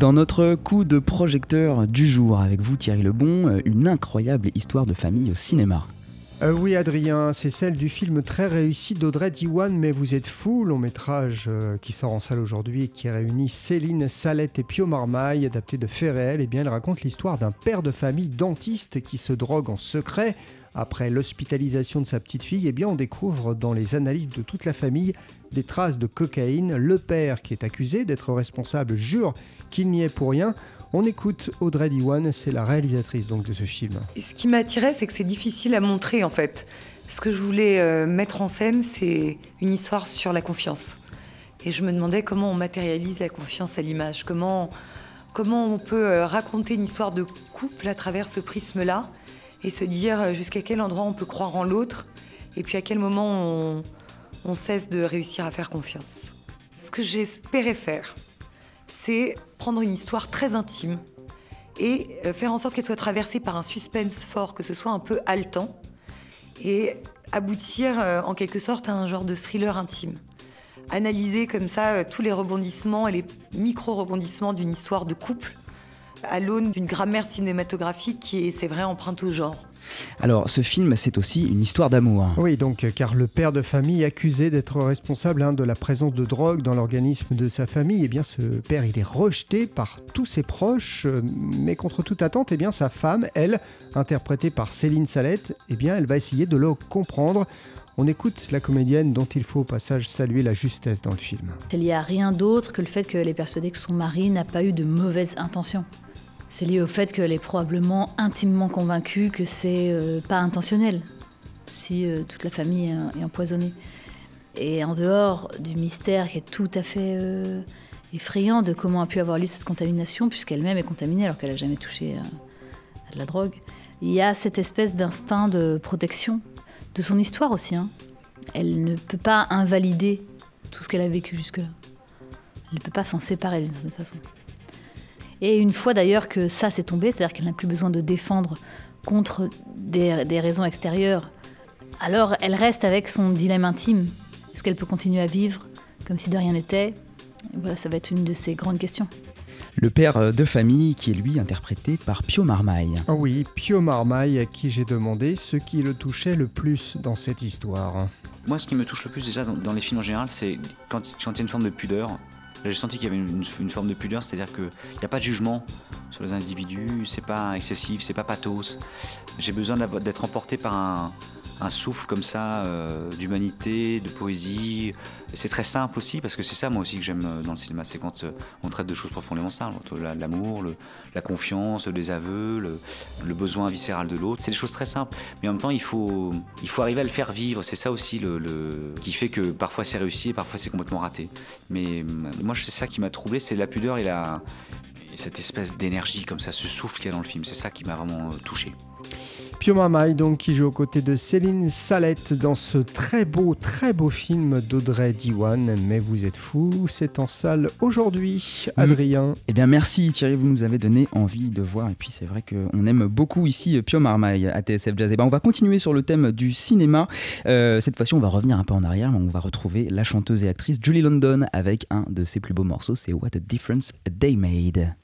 Dans notre coup de projecteur du jour, avec vous Thierry Lebon, une incroyable histoire de famille au cinéma. Euh, oui, Adrien, c'est celle du film très réussi d'Audrey Diwan, Mais vous êtes fou, long métrage euh, qui sort en salle aujourd'hui et qui réunit Céline Salette et Pio Marmaille, adapté de faits. Et eh bien, elle raconte l'histoire d'un père de famille dentiste qui se drogue en secret. Après l'hospitalisation de sa petite fille, eh bien, on découvre dans les analyses de toute la famille des traces de cocaïne. Le père, qui est accusé d'être responsable, jure qu'il n'y est pour rien. On écoute Audrey Diwan, c'est la réalisatrice donc de ce film. ce qui m'attirait, c'est que c'est difficile à montrer en fait. Ce que je voulais euh, mettre en scène, c'est une histoire sur la confiance. Et je me demandais comment on matérialise la confiance à l'image, comment, comment on peut euh, raconter une histoire de couple à travers ce prisme-là et se dire euh, jusqu'à quel endroit on peut croire en l'autre et puis à quel moment on, cesse de réussir à faire confiance. Ce que j'espérais faire, c'est prendre une histoire très intime et euh, faire en sorte qu'elle soit traversée par un suspense fort, que ce soit un peu haletant, et aboutir euh, en quelque sorte à un genre de thriller intime. Analyser comme ça tous les rebondissements et les micro-rebondissements d'une histoire de couple à l'aune d'une grammaire cinématographique qui est, c'est vrai, emprunte au genre. Alors, ce film, c'est aussi une histoire d'amour. Oui, donc, car le père de famille accusé d'être responsable hein, de la présence de drogue dans l'organisme de sa famille, eh bien, ce père, il est rejeté par tous ses proches, euh, mais contre toute attente, eh bien, sa femme, elle, interprétée par Céline Salette, eh bien, elle va essayer de le comprendre. On écoute la comédienne dont il faut au passage saluer la justesse dans le film. Il n'y a rien d'autre que le fait qu'elle est persuadée que son mari n'a pas eu de mauvaises intentions. C'est lié au fait qu'elle est probablement intimement convaincue que c'est euh, pas intentionnel si euh, toute la famille est, empoisonnée. Et en dehors du mystère qui est tout à fait euh, effrayant de comment a pu avoir lieu cette contamination, puisqu'elle-même est contaminée alors qu'elle n'a jamais touché à de la drogue, il y a cette espèce d'instinct de protection de son histoire aussi. Hein. Elle ne peut pas invalider tout ce qu'elle a vécu jusque-là. Elle ne peut pas s'en séparer d'une certaine façon. Et une fois d'ailleurs que ça s'est tombé, c'est-à-dire qu'elle n'a plus besoin de défendre contre des, raisons extérieures, alors elle reste avec son dilemme intime. Est-ce qu'elle peut continuer à vivre comme si de rien n'était? Voilà, ça va être une de ces grandes questions. Le père de famille qui est lui interprété par Pio Marmaille. Ah oui, Pio Marmaille à qui j'ai demandé ce qui le touchait le plus dans cette histoire. Moi, ce qui me touche le plus déjà dans, les films en général, c'est quand, quand il y a une forme de pudeur, j'ai senti qu'il y avait une, forme de pudeur, c'est-à-dire qu'il n'y a pas de jugement sur les individus, c'est pas excessif, c'est pas pathos. J'ai besoin d'être emporté par un, un souffle comme ça euh, d'humanité, de poésie. C'est très simple aussi, parce que c'est ça moi aussi que j'aime euh, dans le cinéma, c'est quand euh, on traite de choses profondément simples, l'amour, la confiance, les aveux, le, besoin viscéral de l'autre. C'est des choses très simples, mais en même temps il faut, arriver à le faire vivre. C'est ça aussi le, qui fait que parfois c'est réussi et parfois c'est complètement raté. Mais moi c'est ça qui m'a troublé, c'est la pudeur et, et cette espèce d'énergie comme ça, ce souffle qu'il y a dans le film. C'est ça qui m'a vraiment touché. Pio Mamai, donc, qui joue aux côtés de Céline Salette dans ce très beau, très beau film d'Audrey Diwan. Mais vous êtes fou, c'est en salle aujourd'hui. Adrien. Eh bien, merci Thierry, vous nous avez donné envie de voir. Et puis, c'est vrai qu'on aime beaucoup ici Pio Marmaille à TSF Jazz. Et eh ben, on va continuer sur le thème du cinéma. Euh, cette fois-ci, on va revenir un peu en arrière, mais on va retrouver la chanteuse et actrice Julie London avec un de ses plus beaux morceaux, c'est What a Difference a Day Made.